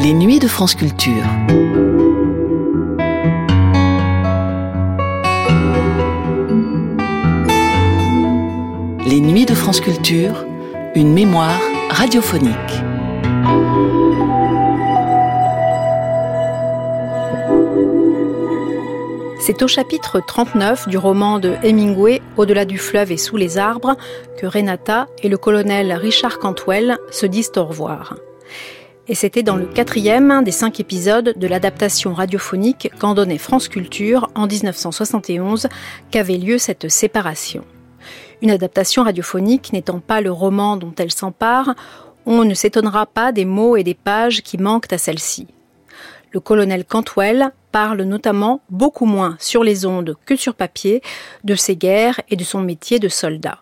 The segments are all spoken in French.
Les nuits de France Culture. Les nuits de France Culture, une mémoire radiophonique. C'est au chapitre 39 du roman de Hemingway, Au-delà du fleuve et sous les arbres, que Renata et le colonel Richard Cantwell se disent au revoir. Et c'était dans le quatrième des cinq épisodes de l'adaptation radiophonique qu'en donnait France Culture en 1971 qu'avait lieu cette séparation. Une adaptation radiophonique n'étant pas le roman dont elle s'empare, on ne s'étonnera pas des mots et des pages qui manquent à celle-ci. Le colonel Cantwell parle notamment beaucoup moins sur les ondes que sur papier de ses guerres et de son métier de soldat.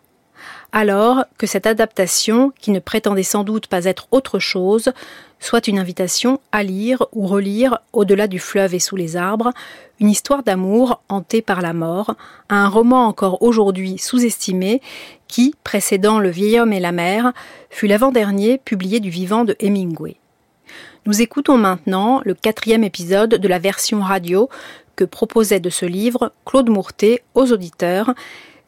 Alors que cette adaptation, qui ne prétendait sans doute pas être autre chose, soit une invitation à lire ou relire Au-delà du fleuve et sous les arbres, une histoire d'amour hantée par la mort, un roman encore aujourd'hui sous-estimé qui, précédant Le vieil homme et la mer, fut l'avant-dernier publié du vivant de Hemingway. Nous écoutons maintenant le quatrième épisode de la version radio que proposait de ce livre Claude Mourtet aux auditeurs,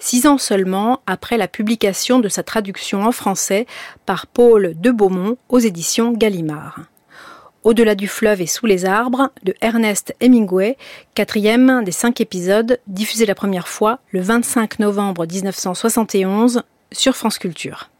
six ans seulement après la publication de sa traduction en français par Paul de Beaumont aux éditions Gallimard. Au-delà du fleuve et sous les arbres de Ernest Hemingway, quatrième des cinq épisodes, diffusé la première fois le 25 novembre 1971 sur France Culture.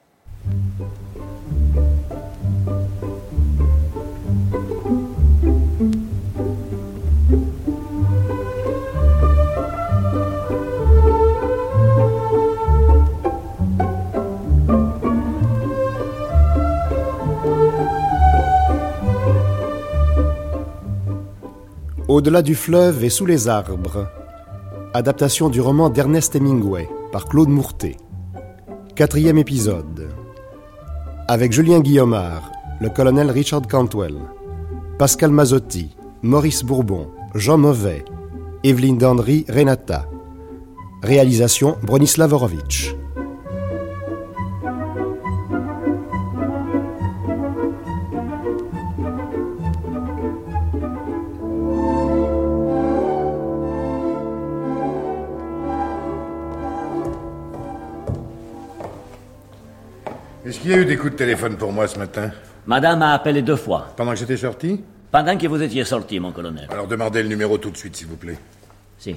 Au-delà du fleuve et sous les arbres. Adaptation du roman d'Ernest Hemingway par Claude Mourtet. Quatrième épisode. Avec Julien Guillaumard, le colonel Richard Cantwell, Pascal Mazzotti, Maurice Bourbon, Jean Mauvais, Evelyne Dandry, Renata. Réalisation Bronislav Horowitz. A eu des coups de téléphone pour moi ce matin Madame a appelé deux fois. Pendant que j'étais sorti Pendant que vous étiez sorti, mon colonel. Alors demandez le numéro tout de suite, s'il vous plaît. Si.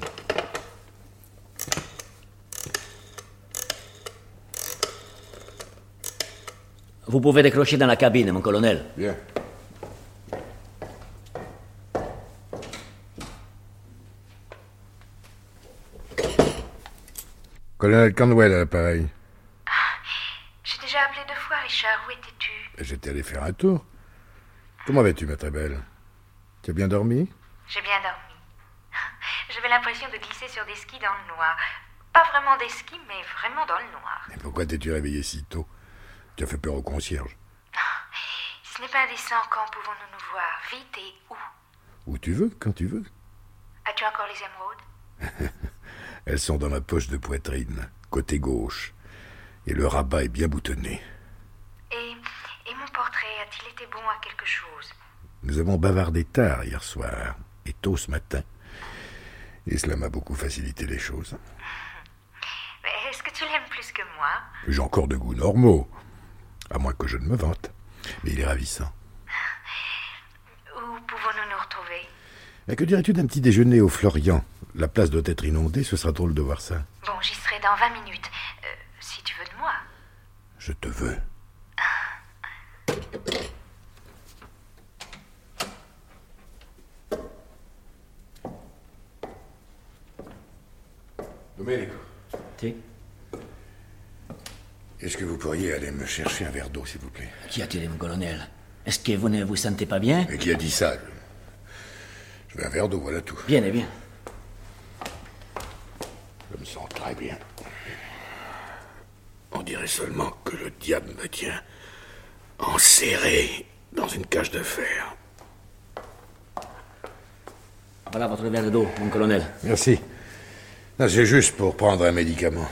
Vous pouvez décrocher dans la cabine, mon colonel. Bien. Colonel Canwell à l'appareil. J'ai déjà appelé deux fois, Richard. Où étais-tu? J'étais allé faire un tour. Comment vas-tu, ma très belle? Tu as bien dormi? J'ai bien dormi. J'avais l'impression de glisser sur des skis dans le noir. Pas vraiment des skis, mais vraiment dans le noir. Mais pourquoi t'es-tu réveillé si tôt? Tu as fait peur au concierge. Ce n'est pas indécent, quand pouvons-nous nous voir Vite et où? Où tu veux, quand tu veux. As-tu encore les émeraudes? Elles sont dans ma poche de poitrine, côté gauche. Et le rabat est bien boutonné. et, et mon portrait a-t-il été bon à quelque chose Nous avons bavardé tard hier soir et tôt ce matin. Et cela m'a beaucoup facilité les choses. Mais Est-ce que tu l'aimes plus que moi J'ai encore de goûts normaux. À moins que je ne me vante. Mais il est ravissant. Où pouvons-nous nous retrouver Mais que dirais-tu d'un petit déjeuner au Florian La place doit être inondée, ce sera drôle de voir ça. Bon, j'y serai dans 20 minutes. Euh, si tu veux de moi. Je te veux. Domenico, Si. Aller me chercher un verre d'eau, s'il vous plaît Qu'y a-t-il, mon colonel? Est-ce que vous ne vous sentez pas bien? Mais qui a dit ça? Je veux un verre d'eau, voilà tout. Bien, eh bien. Je me sens très bien. On dirait seulement que le diable me tient enserré dans une cage de fer. Voilà votre verre d'eau, mon colonel. Merci. C'est juste pour prendre un médicament.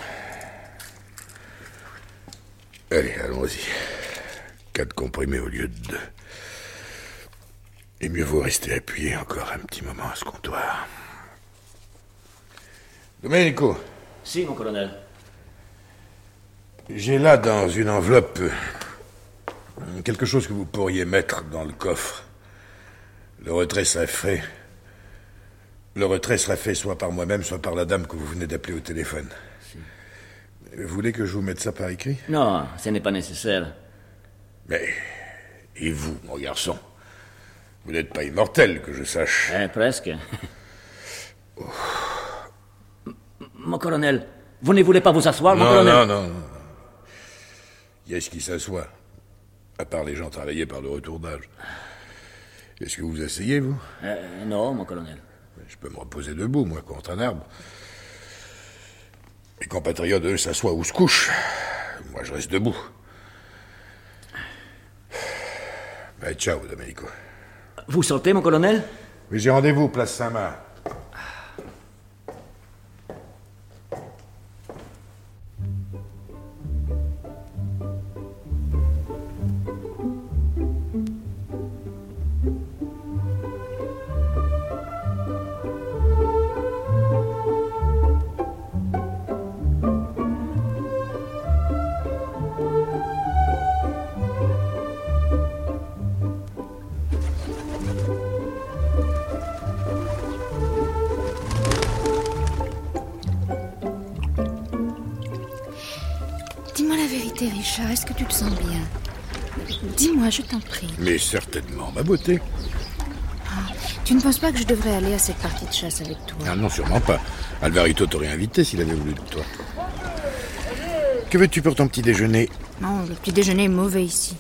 Allez, allons-y. quatre comprimés au lieu de deux. Et mieux vaut rester appuyé encore un petit moment à ce comptoir. Domenico, Si, mon colonel. j'ai là dans une enveloppe quelque chose que vous pourriez mettre dans le coffre. Le retrait serait fait. Le retrait sera fait soit par moi-même, soit par la dame que vous venez d'appeler au téléphone. Vous voulez que je vous mette ça par écrit? Non, ce n'est pas nécessaire. Mais. Et vous, mon garçon? Vous n'êtes pas immortel, que je sache. Hein, presque. Mon colonel, vous ne voulez pas vous asseoir, mon Non, colonel? non, non, non. Y est-ce qui s'assoit À part les gens travaillés par le retour d'âge. Est-ce que vous vous asseyez, vous? Euh, non, mon colonel. Je peux me reposer debout, moi, contre un arbre. Mes compatriotes, eux, s'assoient ou se couchent. Moi, je reste debout. Ben, ciao, Domenico. Vous sortez, mon colonel? Oui, j'ai rendez-vous, place Saint-Marc. Je t'en prie. Mais certainement, ma beauté. Tu ne penses pas que je devrais aller à cette partie de chasse avec toi? Ah non, sûrement pas. Alvarito t'aurait invité s'il avait voulu de toi. Que veux-tu pour ton petit déjeuner? Non, le petit déjeuner est mauvais ici.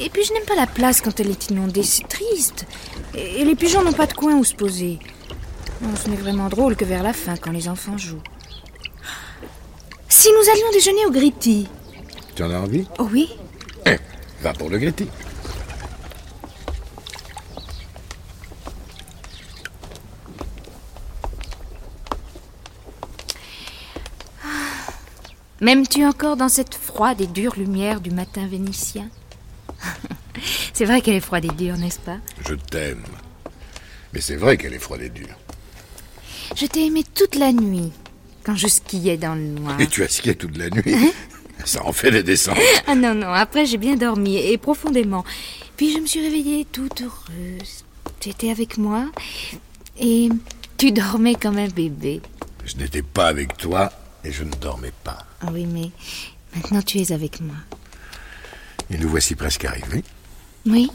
Et puis je n'aime pas la place quand elle est inondée, c'est triste. Et les pigeons n'ont pas de coin où se poser. Non, ce n'est vraiment drôle que vers la fin, quand les enfants jouent. Si nous allions déjeuner au Gritty Tu en as envie? Oh oui va pour le Gritty. M'aimes-tu encore dans cette froide et dure lumière du matin vénitien? C'est vrai qu'elle est froide et dure, n'est-ce pas? Je t'aime. Mais c'est vrai qu'elle est froide et dure. Je t'ai aimé toute la nuit, quand je skiais dans le noir. Et tu as skié toute la nuit? Ça en fait des descentes. Ah non, non, après j'ai bien dormi, et profondément. Puis je me suis réveillée toute heureuse. Tu étais avec moi, et tu dormais comme un bébé. Je n'étais pas avec toi et je ne dormais pas. Ah oui, mais maintenant tu es avec moi. Et nous voici presque arrivés. Oui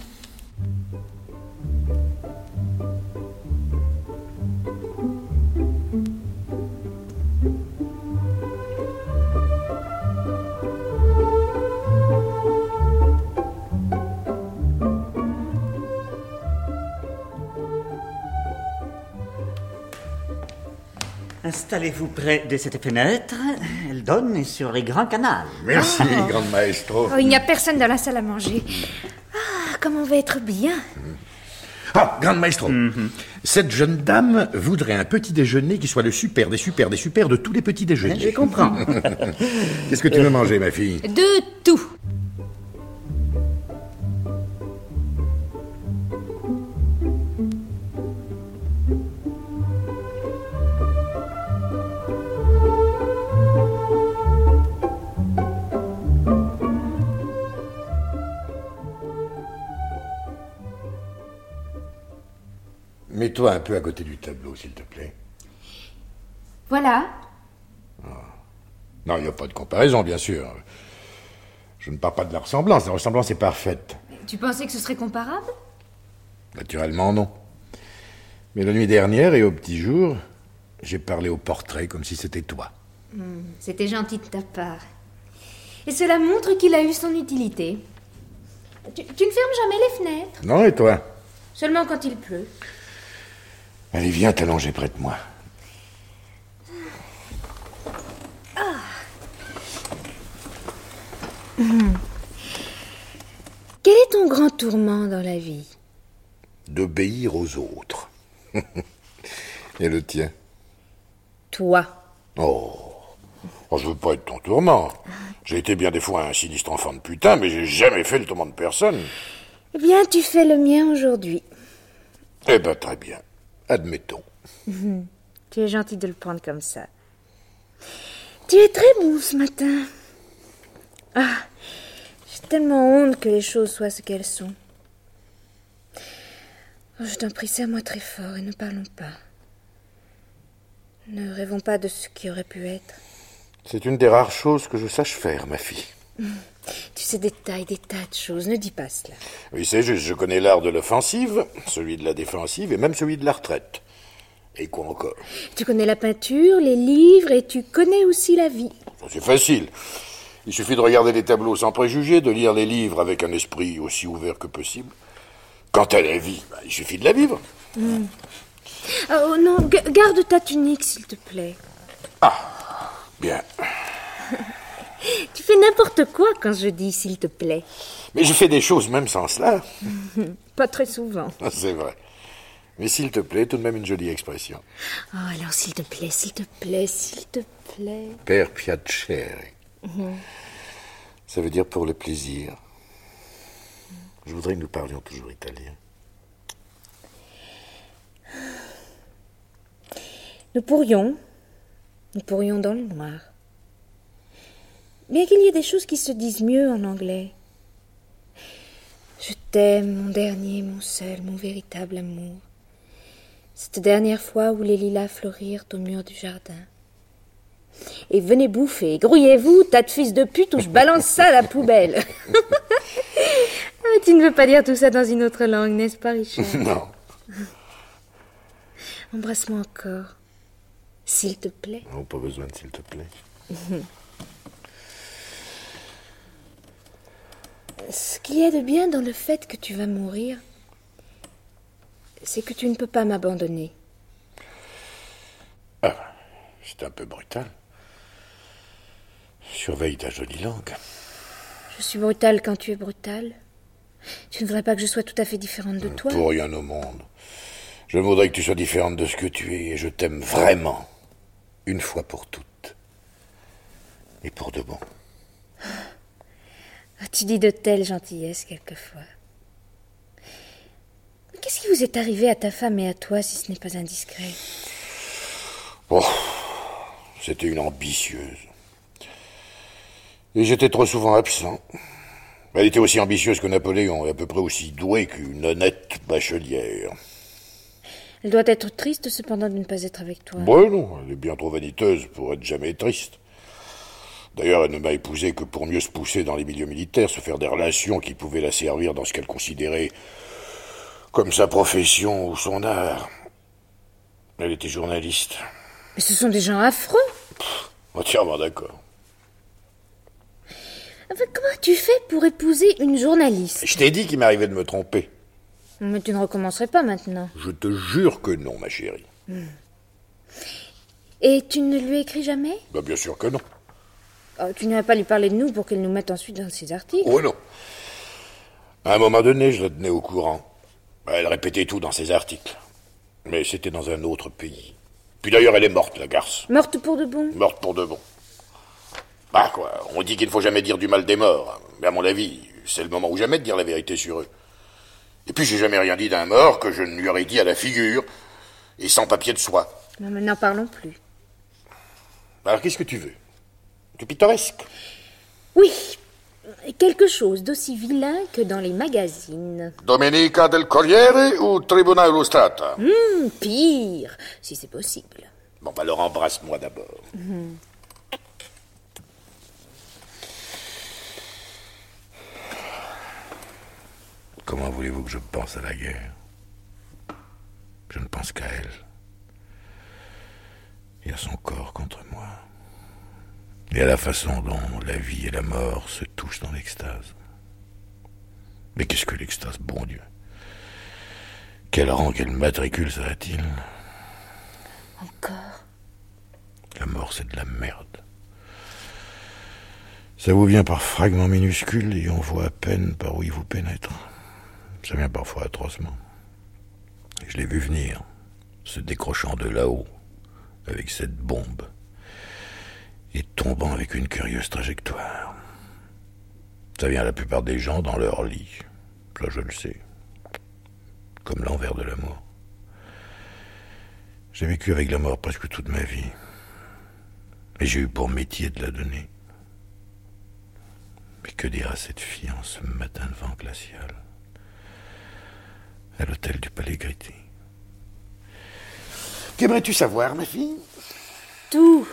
Installez-vous près de cette fenêtre. Elle donne sur les grands canals. Merci, grande maestro. Oh, il n'y a personne dans la salle à manger. Ah, comme on va être bien. Ah, grande maestro. Cette jeune dame voudrait un petit déjeuner qui soit le super des super des super de tous les petits déjeuners. Je comprends. Qu'est-ce que tu veux manger, ma fille? De tout. Mets-toi un peu à côté du tableau, s'il te plaît. Voilà. Non, il n'y a pas de comparaison, bien sûr. Je ne parle pas de la ressemblance. La ressemblance est parfaite. Tu pensais que ce serait comparable? Naturellement, non. Mais la nuit dernière et au petit jour, j'ai parlé au portrait comme si c'était toi. C'était gentil de ta part. Et cela montre qu'il a eu son utilité. Tu, tu ne fermes jamais les fenêtres, Non, et toi? Seulement quand il pleut. Allez, viens t'allonger près de moi. Quel est ton grand tourment dans la vie? D'obéir aux autres. et le tien? Toi. Oh. Oh, je veux pas être ton tourment. J'ai été bien des fois un sinistre enfant de putain, mais j'ai jamais fait le tourment de personne. Eh bien, tu fais le mien aujourd'hui. Eh ben, très bien. Admettons. Tu es gentil de le prendre comme ça. Tu es très bon ce matin. Ah, j'ai tellement honte que les choses soient ce qu'elles sont. Oh, je t'en prie, serre-moi très fort et ne parlons pas. Ne rêvons pas de ce qui aurait pu être. C'est une des rares choses que je sache faire, ma fille. Tu sais des tas et des tas de choses, ne dis pas cela. Oui, c'est juste, je connais l'art de l'offensive, celui de la défensive et même celui de la retraite. Et quoi encore? Tu connais la peinture, les livres et tu connais aussi la vie. C'est facile. Il suffit de regarder les tableaux sans préjugés, de lire les livres avec un esprit aussi ouvert que possible. Quant à la vie, bah, il suffit de la vivre. Oh non, ga- garde ta tunique, s'il te plaît. Bien. Tu fais n'importe quoi quand je dis s'il te plaît. Mais je fais des choses même sans cela. Pas très souvent. C'est vrai. Mais s'il te plaît, tout de même une jolie expression. Oh, alors s'il te plaît, s'il te plaît, s'il te plaît. Per piacere. Ça veut dire pour le plaisir. Je voudrais que nous parlions toujours italien. Nous pourrions. Nous pourrions dans le noir. Bien qu'il y ait des choses qui se disent mieux en anglais. Je t'aime, mon dernier, mon seul, mon véritable amour. Cette dernière fois où les lilas fleurirent au mur du jardin. Et venez bouffer, grouillez-vous, tas de fils de pute, ou je balance ça à la poubelle. Ah, tu ne veux pas dire tout ça dans une autre langue, n'est-ce pas, Richard Non. Embrasse-moi encore, s'il te plaît. Non, pas besoin de s'il te plaît. Ce qu'il y a de bien dans le fait que tu vas mourir, c'est que tu ne peux pas m'abandonner. C'est un peu brutal. Surveille ta jolie langue. Je suis brutale quand tu es brutale. Tu ne voudrais pas que je sois tout à fait différente de toi Pour rien au monde. Je voudrais que tu sois différente de ce que tu es et je t'aime vraiment. Une fois pour toutes. Et pour de bon. Ah, Tu dis de telles gentillesses quelquefois. Mais Qu'est-ce qui vous est arrivé à ta femme et à toi si ce n'est pas indiscret? Oh, c'était une ambitieuse. Et j'étais trop souvent absent. Elle était aussi ambitieuse que Napoléon et à peu près aussi douée qu'une honnête bachelière. Elle doit être triste cependant de ne pas être avec toi. Ouais, non, elle est bien trop vaniteuse pour être jamais triste. D'ailleurs, elle ne m'a épousé que pour mieux se pousser dans les milieux militaires, se faire des relations qui pouvaient la servir dans ce qu'elle considérait comme sa profession ou son art. Elle était journaliste. Mais ce sont des gens affreux. Entièrement d'accord. Enfin, comment tu fais pour épouser une journaliste? Je t'ai dit qu'il m'arrivait de me tromper. Mais tu ne recommencerais pas maintenant. Je te jure que non, ma chérie. Et tu ne lui écris jamais? Bah, bien sûr que non. Oh, Tu n'irais pas lui parler de nous pour qu'elle nous mette ensuite dans ses articles Oh non. À un moment donné, je la tenais au courant. Elle répétait tout dans ses articles. Mais c'était dans un autre pays. Puis d'ailleurs, elle est morte, la garce. Morte pour de bon Morte pour de bon. Bah quoi, on dit qu'il ne faut jamais dire du mal des morts. Mais à mon avis, c'est le moment ou jamais de dire la vérité sur eux. Et puis j'ai jamais rien dit d'un mort que je ne lui aurais dit à la figure, et sans papier de soie. Non, mais n'en parlons plus. Alors qu'est-ce que tu veux? Du pittoresque Oui, quelque chose d'aussi vilain que dans les magazines. Domenica del Corriere ou Tribunale Illustrata Hum, pire, si c'est possible. Bon, bah alors embrasse-moi d'abord. Comment voulez-vous que je pense à la guerre? Je ne pense qu'à elle. Et à son corps contre moi. Et à la façon dont la vie et la mort se touchent dans l'extase. Mais qu'est-ce que l'extase, bon Dieu? Quel rang, quel matricule ça a-t-il Encore La mort, c'est de la merde. Ça vous vient par fragments minuscules et on voit à peine par où il vous pénètre. Ça vient parfois atrocement. Je l'ai vu venir, se décrochant de là-haut, avec cette bombe. Et tombant avec une curieuse trajectoire. Ça vient à la plupart des gens dans leur lit. Ça, je le sais. Comme l'envers de l'amour. J'ai vécu avec la mort presque toute ma vie. Et j'ai eu pour métier de la donner. Mais que dira cette fille en ce matin de vent glacial? À l'hôtel du Palais Grité. Qu'aimerais-tu savoir, ma fille? Tout.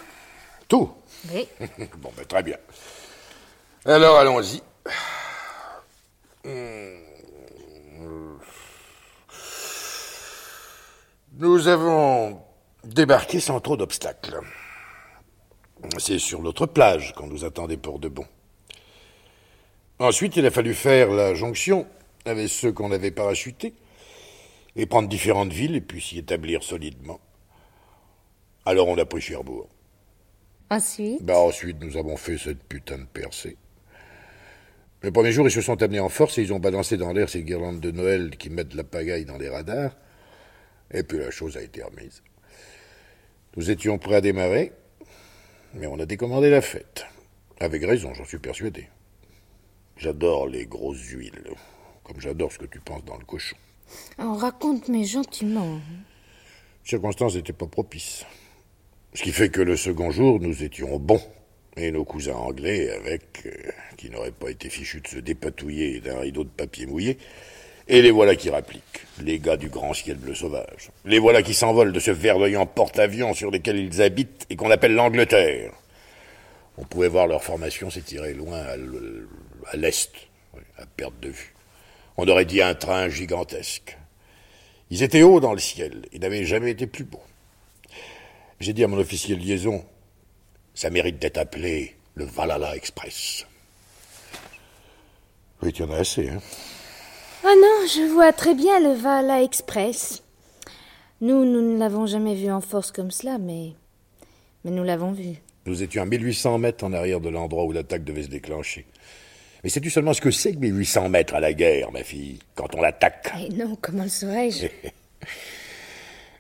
Tout Oui. Bon, ben, très bien. Alors, allons-y. Nous avons débarqué sans trop d'obstacles. C'est sur l'autre plage qu'on nous attendait pour de bon. Ensuite, il a fallu faire la jonction avec ceux qu'on avait parachutés et prendre différentes villes et puis s'y établir solidement. Alors on a pris Cherbourg. Ensuite? Bah ensuite, nous avons fait cette putain de percée. Le premier jour, ils se sont amenés en force et ils ont balancé dans l'air ces guirlandes de Noël qui mettent la pagaille dans les radars. Et puis la chose a été remise. Nous étions prêts à démarrer, mais on a décommandé la fête. Avec raison, j'en suis persuadé. J'adore les grosses huiles, comme j'adore ce que tu penses dans le cochon. On raconte, mais gentiment. Les circonstances n'étaient pas propices. Ce qui fait que le second jour, nous étions bons. Et nos cousins anglais, avec, euh, qui n'auraient pas été fichus de se dépatouiller d'un rideau de papier mouillé, et les voilà qui rappliquent, les gars du grand ciel bleu sauvage. Les voilà qui s'envolent de ce verdoyant porte-avions sur lesquels ils habitent et qu'on appelle l'Angleterre. On pouvait voir leur formation s'étirer loin à l'est, à perte de vue. On aurait dit un train gigantesque. Ils étaient hauts dans le ciel et n'avaient jamais été plus beaux. J'ai dit à mon officier de liaison, ça mérite d'être appelé le Valhalla Express. Oui, tu en as assez, hein Ah non, je vois très bien le Vala Express. Nous, nous ne l'avons jamais vu en force comme cela, mais. Mais nous l'avons vu. Nous étions à 1800 mètres en arrière de l'endroit où l'attaque devait se déclencher. Mais sais-tu seulement ce que c'est que 1800 mètres à la guerre, ma fille, quand on l'attaque? Eh non, comment le saurais-je?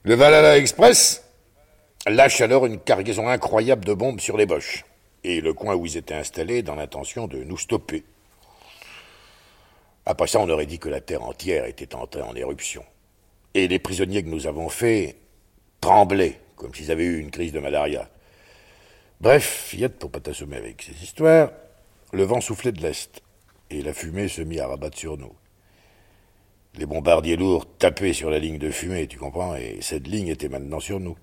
Le Valhalla Express lâche alors une cargaison incroyable de bombes sur les Boches et le coin où ils étaient installés dans l'intention de nous stopper. Après ça, on aurait dit que la terre entière était entrée en éruption. Et les prisonniers que nous avons faits tremblaient, comme s'ils avaient eu une crise de malaria. Bref, fillette, pour pas t'assommer avec ces histoires, le vent soufflait de l'est, et la fumée se mit à rabattre sur nous. Les bombardiers lourds tapaient sur la ligne de fumée, tu comprends, et cette ligne était maintenant sur nous.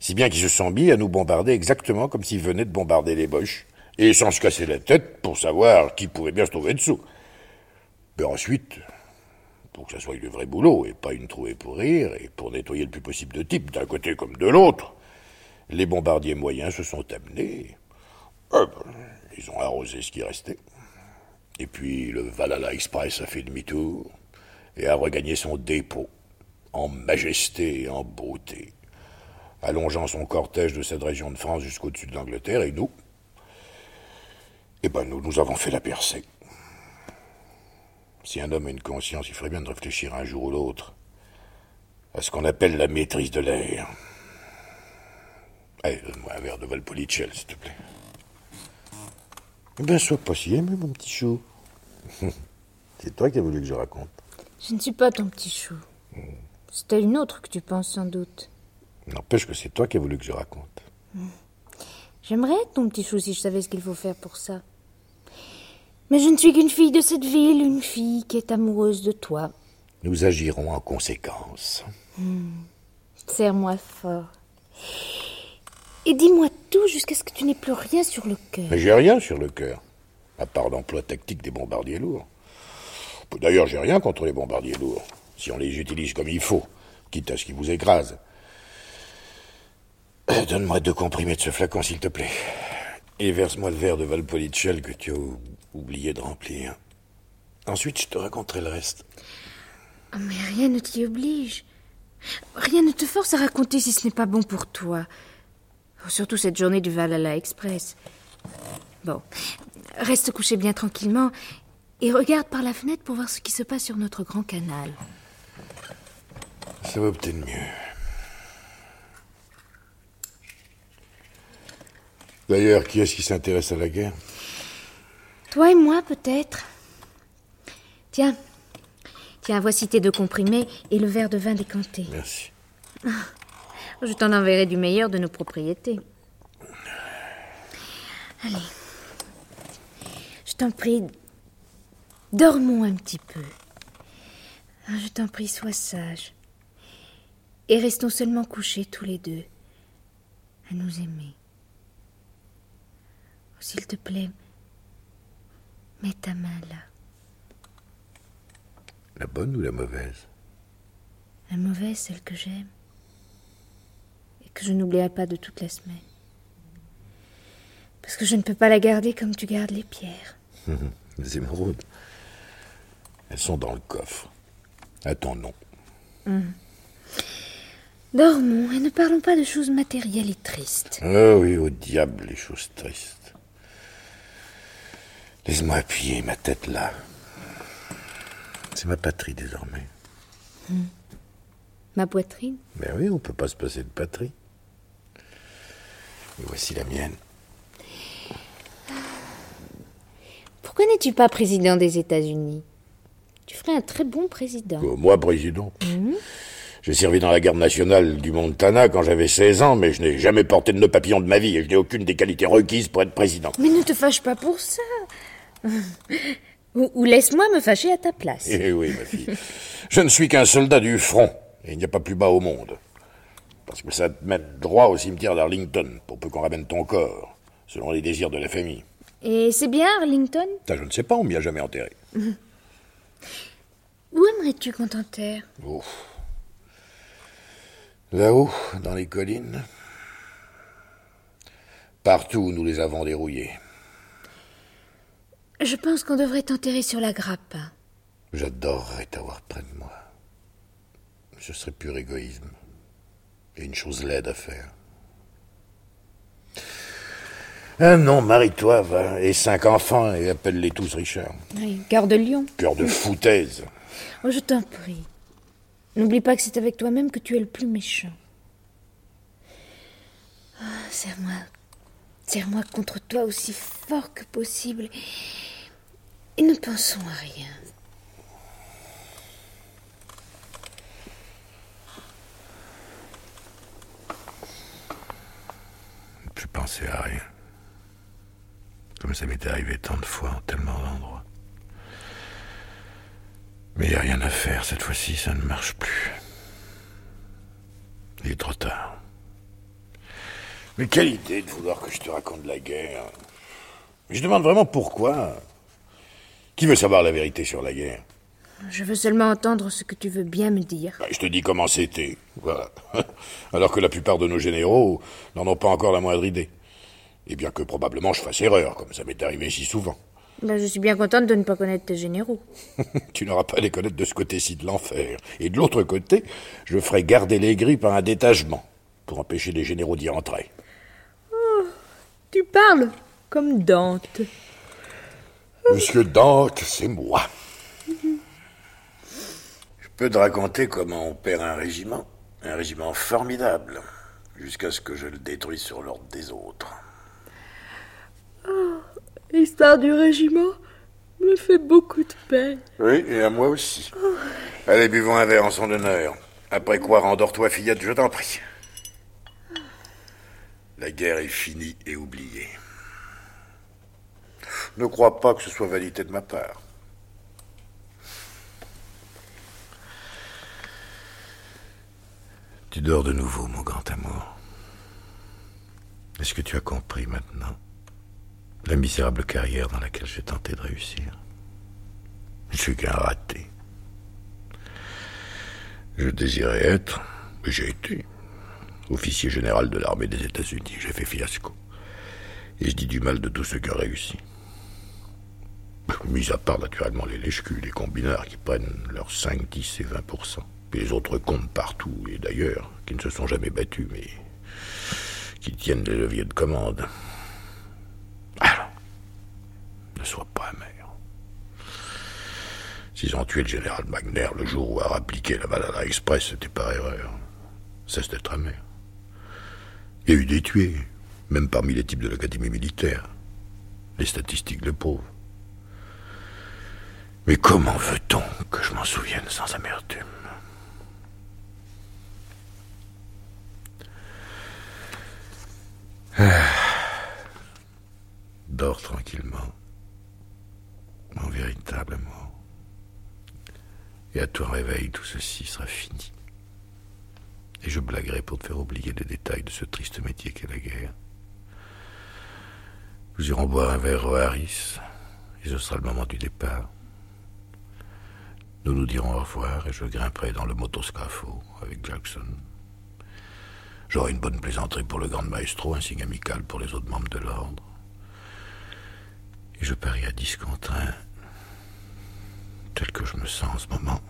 Si bien qu'ils se sont mis à nous bombarder exactement comme s'ils venaient de bombarder les Boches, et sans se casser la tête pour savoir qui pouvait bien se trouver dessous. Mais ensuite, pour que ça soit le vrai boulot, et pas une trouée pour rire, et pour nettoyer le plus possible de types d'un côté comme de l'autre, les bombardiers moyens se sont amenés. Euh, ben, ils ont arrosé ce qui restait. Et puis le Valhalla Express a fait demi-tour et a regagné son dépôt, en majesté et en beauté, allongeant son cortège de cette région de France jusqu'au-dessus de l'Angleterre, et nous, eh ben nous, nous avons fait la percée. Si un homme a une conscience, il ferait bien de réfléchir un jour ou l'autre à ce qu'on appelle la maîtrise de l'air. Allez, donne-moi un verre de Valpolicella, s'il te plaît. Eh Ben, sois pas si aimé, mon petit chou. C'est toi qui as voulu que je raconte. Je ne suis pas ton petit chou. C'est à une autre que tu penses sans doute. N'empêche que c'est toi qui as voulu que je raconte. J'aimerais être ton petit chou si je savais ce qu'il faut faire pour ça. Mais je ne suis qu'une fille de cette ville, une fille qui est amoureuse de toi. Nous agirons en conséquence. Serre-moi fort. Et dis-moi tout jusqu'à ce que tu n'aies plus rien sur le cœur. Mais j'ai rien sur le cœur, à part l'emploi tactique des bombardiers lourds. D'ailleurs, j'ai rien contre les bombardiers lourds, si on les utilise comme il faut, quitte à ce qu'ils vous écrasent. Euh, Donne-moi deux comprimés de ce flacon, s'il te plaît. Et verse-moi le verre de Valpolicella que tu as ou- oublié de remplir. Ensuite, je te raconterai le reste. Oh, mais rien ne t'y oblige. Rien ne te force à raconter si ce n'est pas bon pour toi. Surtout cette journée du Valhalla Express. Bon, reste couché bien tranquillement et regarde par la fenêtre pour voir ce qui se passe sur notre grand canal. Ça va peut-être mieux. D'ailleurs, qui est-ce qui s'intéresse à la guerre? Toi et moi, peut-être. Tiens. Tiens, voici tes deux comprimés et le verre de vin décanté. Merci. Je t'en enverrai du meilleur de nos propriétés. Allez. Je t'en prie, dormons un petit peu. Ah, Je t'en prie, sois sage. Et restons seulement couchés tous les deux, à nous aimer. S'il te plaît, mets ta main là. La bonne ou la mauvaise? La mauvaise, celle que j'aime. Et que je n'oublierai pas de toute la semaine. Parce que je ne peux pas la garder comme tu gardes les pierres. Les émeraudes. Elles sont dans le coffre. Ton nom. Dormons et ne parlons pas de choses matérielles et tristes. Ah oui, au diable, les choses tristes. Laisse-moi appuyer ma tête là. C'est ma patrie désormais. Ma poitrine? Ben oui, on peut pas se passer de patrie. Et voici la mienne. Pourquoi n'es-tu pas président des États-Unis? Tu ferais un très bon président. Oh, moi, président. J'ai servi dans la garde nationale du Montana quand j'avais 16 ans, mais je n'ai jamais porté de nœud papillon de ma vie et je n'ai aucune des qualités requises pour être président. Mais ne te fâche pas pour ça. ou ou laisse-moi me fâcher à ta place. Eh oui, ma fille. Je ne suis qu'un soldat du front, et il n'y a pas plus bas au monde. Parce que ça te met droit au cimetière d'Arlington, pour peu qu'on ramène ton corps, selon les désirs de la famille. Et c'est bien, Arlington? Ça, je ne sais pas, on m'y a jamais enterré. Où aimerais-tu qu'on t'enterre? Oh. Là-haut, dans les collines. Partout où nous les avons dérouillés. Je pense qu'on devrait t'enterrer sur la grappe. J'adorerais t'avoir près de moi. Ce serait pur égoïsme. Et une chose laide à faire. Ah non, marie-toi, va, et cinq enfants, et appelle-les tous Richard. Oui, cœur de lion. Cœur de foutaise. Oh, je t'en prie. N'oublie pas que c'est avec toi-même que tu es le plus méchant. Ah, serre-moi. Serre-moi contre toi aussi fort que possible. Et ne pensons à rien. Ne plus penser à rien. Comme ça m'était arrivé tant de fois en tellement d'endroits. Mais il n'y a rien à faire, cette fois-ci, ça ne marche plus. Il est trop tard. Mais quelle idée de vouloir que je te raconte la guerre. Je demande vraiment pourquoi. Qui veut savoir la vérité sur la guerre? Je veux seulement entendre ce que tu veux bien me dire. Ben, Je te dis comment c'était. Voilà. Alors que la plupart de nos généraux n'en ont pas encore la moindre idée. Et bien que probablement je fasse erreur, comme ça m'est arrivé si souvent. Ben, je suis bien contente de ne pas connaître tes généraux. tu n'auras pas à les connaître de ce côté-ci de l'enfer. Et de l'autre côté, je ferai garder les grilles par un détachement, pour empêcher les généraux d'y entrer. Tu parles comme Dante. Monsieur Dante, c'est moi. Je peux te raconter comment on perd un régiment, un régiment formidable, jusqu'à ce que je le détruise sur l'ordre des autres. L'histoire du régiment me fait beaucoup de peine. Oui, et à moi aussi. Allez, buvons un verre en son honneur. Après quoi, rendors-toi, fillette, je t'en prie. La guerre est finie et oubliée. Ne crois pas que ce soit vanité de ma part. Tu dors de nouveau, mon grand amour. Est-ce que tu as compris maintenant la misérable carrière dans laquelle j'ai tenté de réussir? Je suis qu'un raté. Je désirais être, et j'ai été, officier général de l'armée des États-Unis. J'ai fait fiasco. Et je dis du mal de tous ceux qui ont réussi. Mis à part naturellement les lèche-culs, les combinards qui prennent leurs 5, 10 et 20% Puis les autres comptent partout, et d'ailleurs, qui ne se sont jamais battus, mais qui tiennent les leviers de commande. Alors, ne sois pas amer. S'ils ont tué le général Magner le jour où a appliqué la Banana Express, c'était par erreur. Cesse d'être amer. Il y a eu des tués, Même parmi les types de l'académie militaire. Les statistiques le prouvent. Mais comment veut-on que je m'en souvienne sans amertume ah. Dors tranquillement, mon véritable amour. Et à ton réveil, tout ceci sera fini. Et je blaguerai pour te faire oublier les détails de ce triste métier qu'est la guerre. Nous irons boire un verre au Harris, et ce sera le moment du départ. Nous nous dirons au revoir et je grimperai dans le motoscafo avec Jackson. J'aurai une bonne plaisanterie pour le grand maestro, un signe amical pour les autres membres de l'ordre. Et je parie à 10 contre 1, tel que je me sens en ce moment,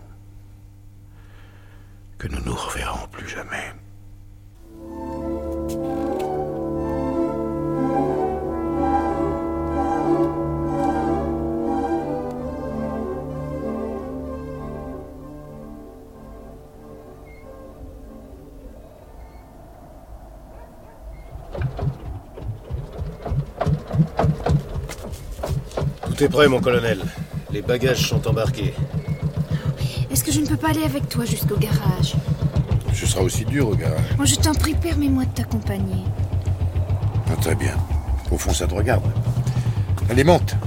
que nous nous reverrons plus jamais. Tout est prêt, mon colonel. Les bagages sont embarqués. Est-ce que je ne peux pas aller avec toi jusqu'au garage Ce sera aussi dur au garage. Moi, je t'en prie, permets-moi de t'accompagner. Ah, très bien. Au fond, ça te regarde. Allez, monte.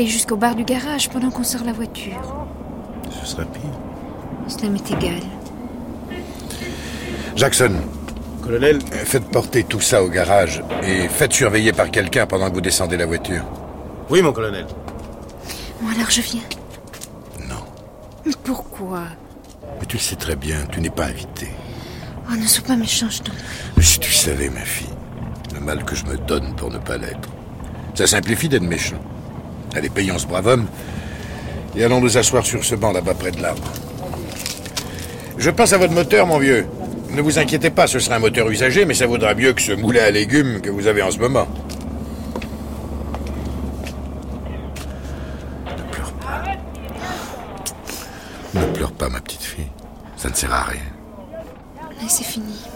Aller jusqu'au bar du garage pendant qu'on sort la voiture. Ce serait pire. Cela m'est égal. Jackson, Colonel, faites porter tout ça au garage et faites surveiller par quelqu'un pendant que vous descendez la voiture. oui, mon colonel. Bon, alors je viens. Non. Mais pourquoi? Mais tu le sais très bien, tu n'es pas invité. Oh, ne sois pas méchant, je t'en prie. Mais si tu savais, ma fille, le mal que je me donne pour ne pas l'être. Ça simplifie d'être méchant. Allez, payons ce brave homme et allons nous asseoir sur ce banc là-bas près de l'arbre. Je passe à votre moteur, mon vieux. Ne vous inquiétez pas, ce sera un moteur usagé, mais ça vaudra mieux que ce moulin à légumes que vous avez en ce moment. Ne pleure pas. Ne pleure pas, ma petite fille. Ça ne sert à rien. Mais c'est fini.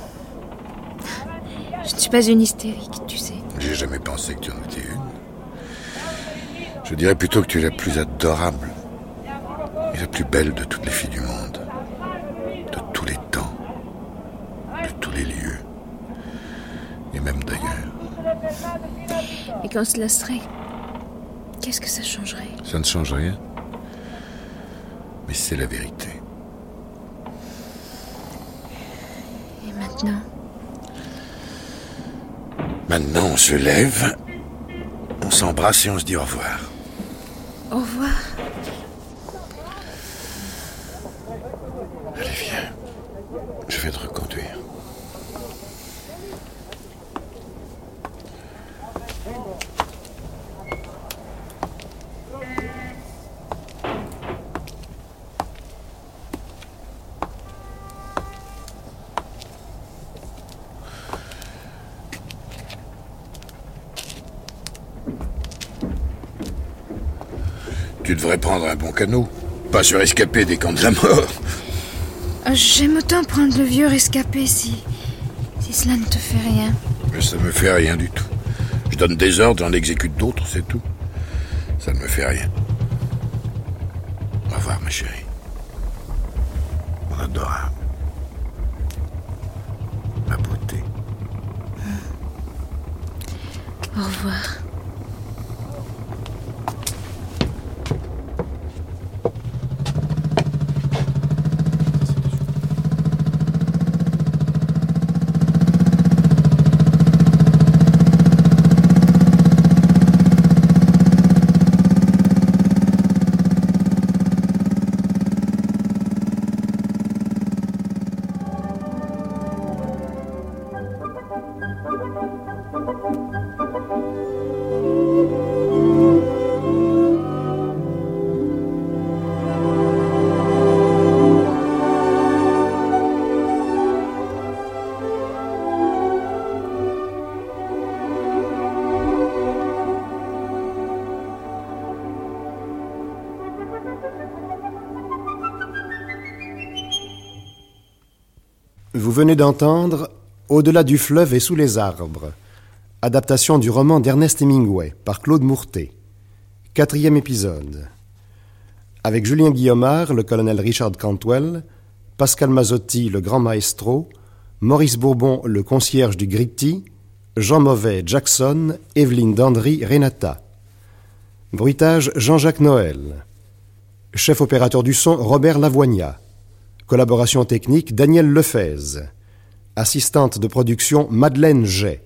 Je ne suis pas une hystérique, tu sais. J'ai jamais pensé que tu en. Je dirais plutôt que tu es la plus adorable et la plus belle de toutes les filles du monde. De tous les temps. De tous les lieux. Et même d'ailleurs. Et quand cela serait, qu'est-ce que ça changerait? Ça ne change rien. Mais c'est la vérité. Et maintenant? Maintenant, on se lève, on s'embrasse et on se dit au revoir. Au revoir. Allez, viens. Je vais te reconduire. Tu devrais prendre un bon canot. Pas surescapé des camps de la mort. Oh, J'aime autant prendre le vieux rescapé si. si cela ne te fait rien. Mais ça me fait rien du tout. Je donne des ordres, j'en exécute d'autres, c'est tout. Ça ne me fait rien. Au revoir, ma chérie. Mon adorable. ma beauté. Au revoir. Venez d'entendre Au-delà du fleuve et sous les arbres, adaptation du roman d'Ernest Hemingway par Claude Mourtet. Quatrième épisode. Avec Julien Guillaumard, le colonel Richard Cantwell, Pascal Mazzotti, le grand maestro, Maurice Bourbon, le concierge du Gritti, Jean Mauvais, Jackson, Evelyne Dandry, Renata. Bruitage Jean-Jacques Noël. Chef opérateur du son Robert Lavoignat. Collaboration technique Daniel Lefez. Assistante de production Madeleine Jay.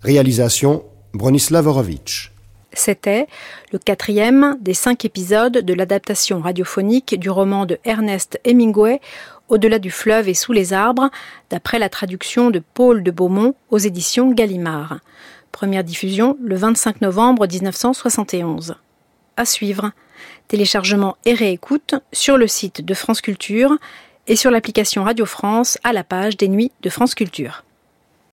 Réalisation Bronislav Horowitz. C'était le quatrième des cinq épisodes de l'adaptation radiophonique du roman de Ernest Hemingway Au-delà du fleuve et sous les arbres, d'après la traduction de Paul de Beaumont aux éditions Gallimard. Première diffusion le 25 novembre 1971. À suivre. Téléchargement et réécoute sur le site de France Culture et sur l'application Radio France à la page des Nuits de France Culture.